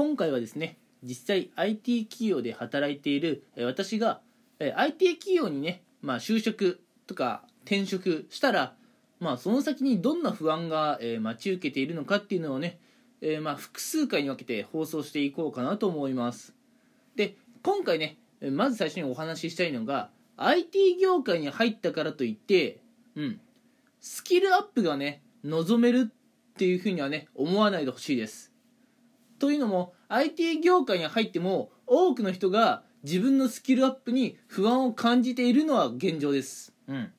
今回はですね実際 IT 企業で働いている私が IT 企業にね、まあ、就職とか転職したら、まあ、その先にどんな不安が、待ち受けているのかっていうのをね、えまあ、複数回に分けて放送していこうかなと思います。で今回ねまず最初にお話ししたいのが IT 業界に入ったからといって、うん、スキルアップがね望めるっていうふうにはね思わないでほしいです。というのも IT 業界に入っても多くの人が自分のスキルアップに不安を感じているのは現状です。うん。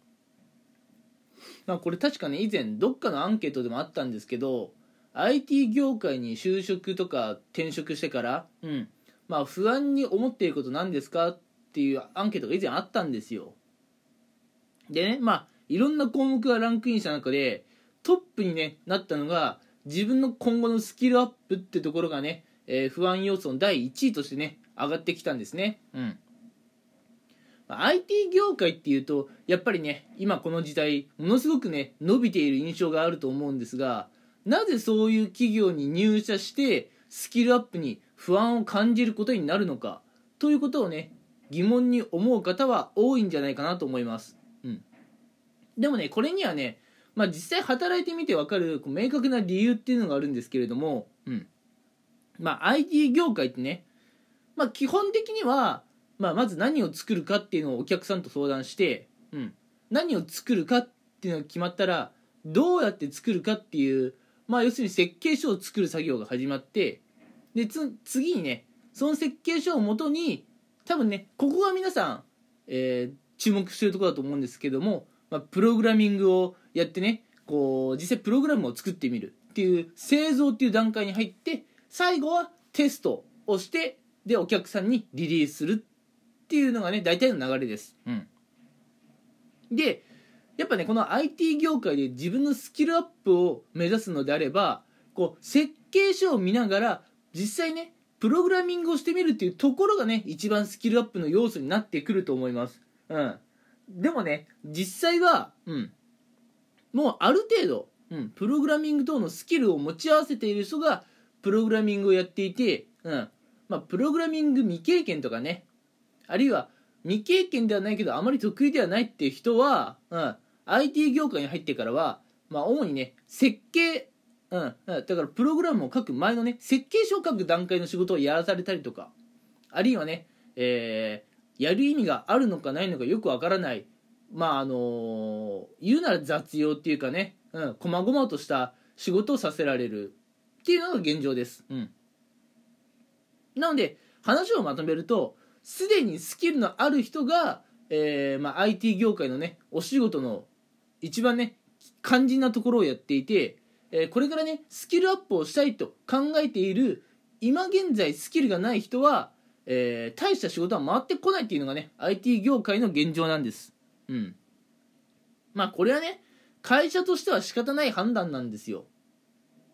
まあこれ確かね以前どっかのアンケートでもあったんですけど IT 業界に就職とか転職してからうん。まあ不安に思っていること何ですかっていうアンケートが以前あったんですよ。でねまあいろんな項目がランクインした中でトップに、ね、なったのが自分の今後のスキルアップってところがね、えー不安要素の第1位としてね上がってきたんですね。うん。ま IT 業界っていうとやっぱりね今この時代ものすごくね伸びている印象があると思うんですがなぜそういう企業に入社してスキルアップに不安を感じることになるのかということをね疑問に思う方は多いんじゃないかなと思います、うん、でもねこれにはね、まあ、実際働いてみて分かるこう明確な理由っていうのがあるんですけれども、うん。まあ、IT 業界ってね、まあ、基本的には、まあ、まず何を作るかっていうのをお客さんと相談して、うん、何を作るかっていうのが決まったらどうやって作るかっていう、まあ、要するに設計書を作る作業が始まってでつ次にねその設計書をもとに多分ねここが皆さん、えー注目してるとこだと思うんですけども、まあ、プログラミングをやってねこう実際プログラムを作ってみるっていう製造っていう段階に入って最後はテストをしてでお客さんにリリースするっていうのがね大体の流れです。うん、でやっぱねこの IT 業界で自分のスキルアップを目指すのであればこう設計書を見ながら実際ねプログラミングをしてみるっていうところがね一番スキルアップの要素になってくると思います。うん、でもね実際は、うん、もうある程度、うん、プログラミング等のスキルを持ち合わせている人がプログラミングをやっていて、うん。まあ、プログラミング未経験とかねあるいは未経験ではないけどあまり得意ではないっていう人は、うん、IT 業界に入ってからは、まあ、主にね設計、うん、だからプログラムを書く前のね設計書を書く段階の仕事をやらされたりとかあるいはね、えーやる意味があるのかないのかよくわからない。まああの言うなら雑用っていうかね。うん。細々とした仕事をさせられるっていうのが現状です、うん、なので話をまとめるとすでにスキルのある人が、えーまあ、IT 業界のねお仕事の一番ね肝心なところをやっていて、えーこれからねスキルアップをしたいと考えている今現在スキルがない人は、えー大した仕事は回ってこないっていうのがね IT 業界の現状なんです。うん。まあこれはね会社としては仕方ない判断なんですよ。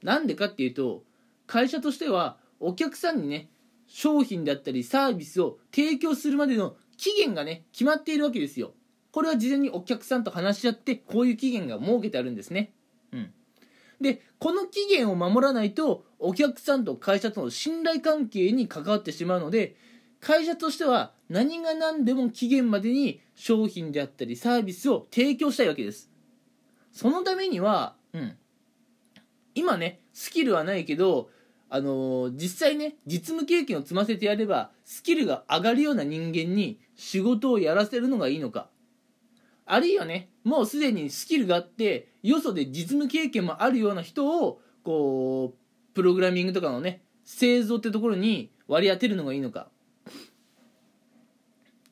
なんでかっていうと会社としてはお客さんにね商品だったりサービスを提供するまでの期限がね決まっているわけですよ。これは事前にお客さんと話し合ってこういう期限が設けてあるんですね。でこの期限を守らないとお客さんと会社との信頼関係に関わってしまうので会社としては何が何でも期限までに商品であったりサービスを提供したいわけです。そのためには、うん、今ねスキルはないけどあのー実際ね実務経験を積ませてやればスキルが上がるような人間に仕事をやらせるのがいいのか。あるいはねもうすでにスキルがあってよそで実務経験もあるような人をこうプログラミングとかのね製造ってところに割り当てるのがいいのか。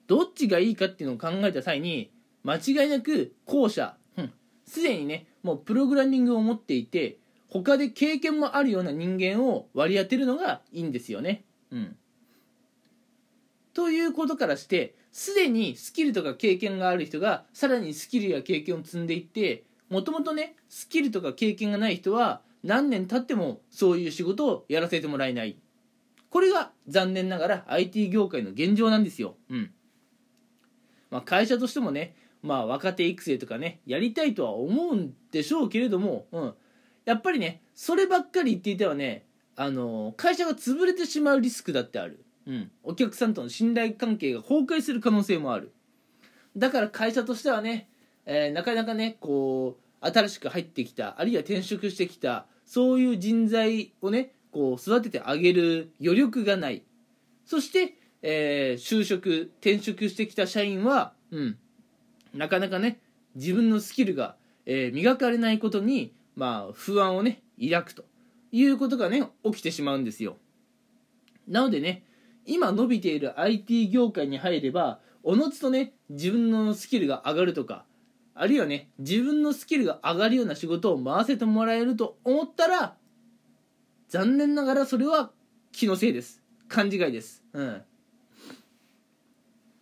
どっちがいいかっていうのを考えた際に間違いなく後者。うん。すでにねもうプログラミングを持っていて他で経験もあるような人間を割り当てるのがいいんですよね。うん。ということからしてすでにスキルとか経験がある人がさらにスキルや経験を積んでいってもともとねスキルとか経験がない人は何年経ってもそういう仕事をやらせてもらえない。これが残念ながら IT 業界の現状なんですよ。うん。まあ会社としてもねまあ若手育成とかねやりたいとは思うんでしょうけれども、うん、やっぱりねそればっかり言っていてはねあの会社が潰れてしまうリスクだってある、うん、お客さんとの信頼関係が崩壊する可能性もある。だから会社としてはね、えー、なかなかねこう新しく入ってきたあるいは転職してきたそういう人材をねこう育ててあげる余力がない。そして、えー、就職転職してきた社員は、うん、なかなかね自分のスキルが、えー、磨かれないことに、まあ、不安をね抱くということがね起きてしまうんですよ。なのでね今伸びている IT 業界に入ればおのずとね自分のスキルが上がるとかあるいはね自分のスキルが上がるような仕事を回せてもらえると思ったら残念ながらそれは気のせいです。勘違いです。うん。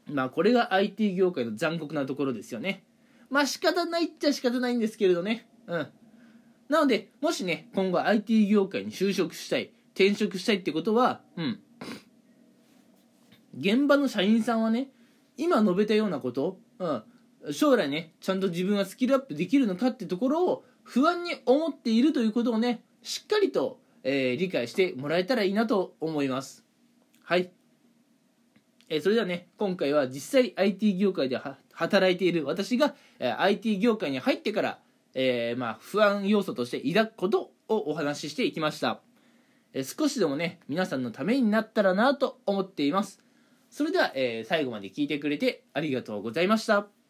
まあこれが IT 業界の残酷なところですよね。まあ仕方ないっちゃ仕方ないんですけれどね。うん。なのでもしね今後 IT 業界に就職したい転職したいってことはうん。現場の社員さんはね今述べたようなこと、うん、将来ねちゃんと自分はスキルアップできるのかってところを不安に思っているということをねしっかりと、えー、理解してもらえたらいいなと思います。はい、えー、それではね今回は実際 IT 業界で働いている私が、えー、IT 業界に入ってから、えまあ、不安要素として抱くことをお話ししていきました、え少しでもね皆さんのためになったらなと思っています。それでは、え最後まで聞いてくれてありがとうございました。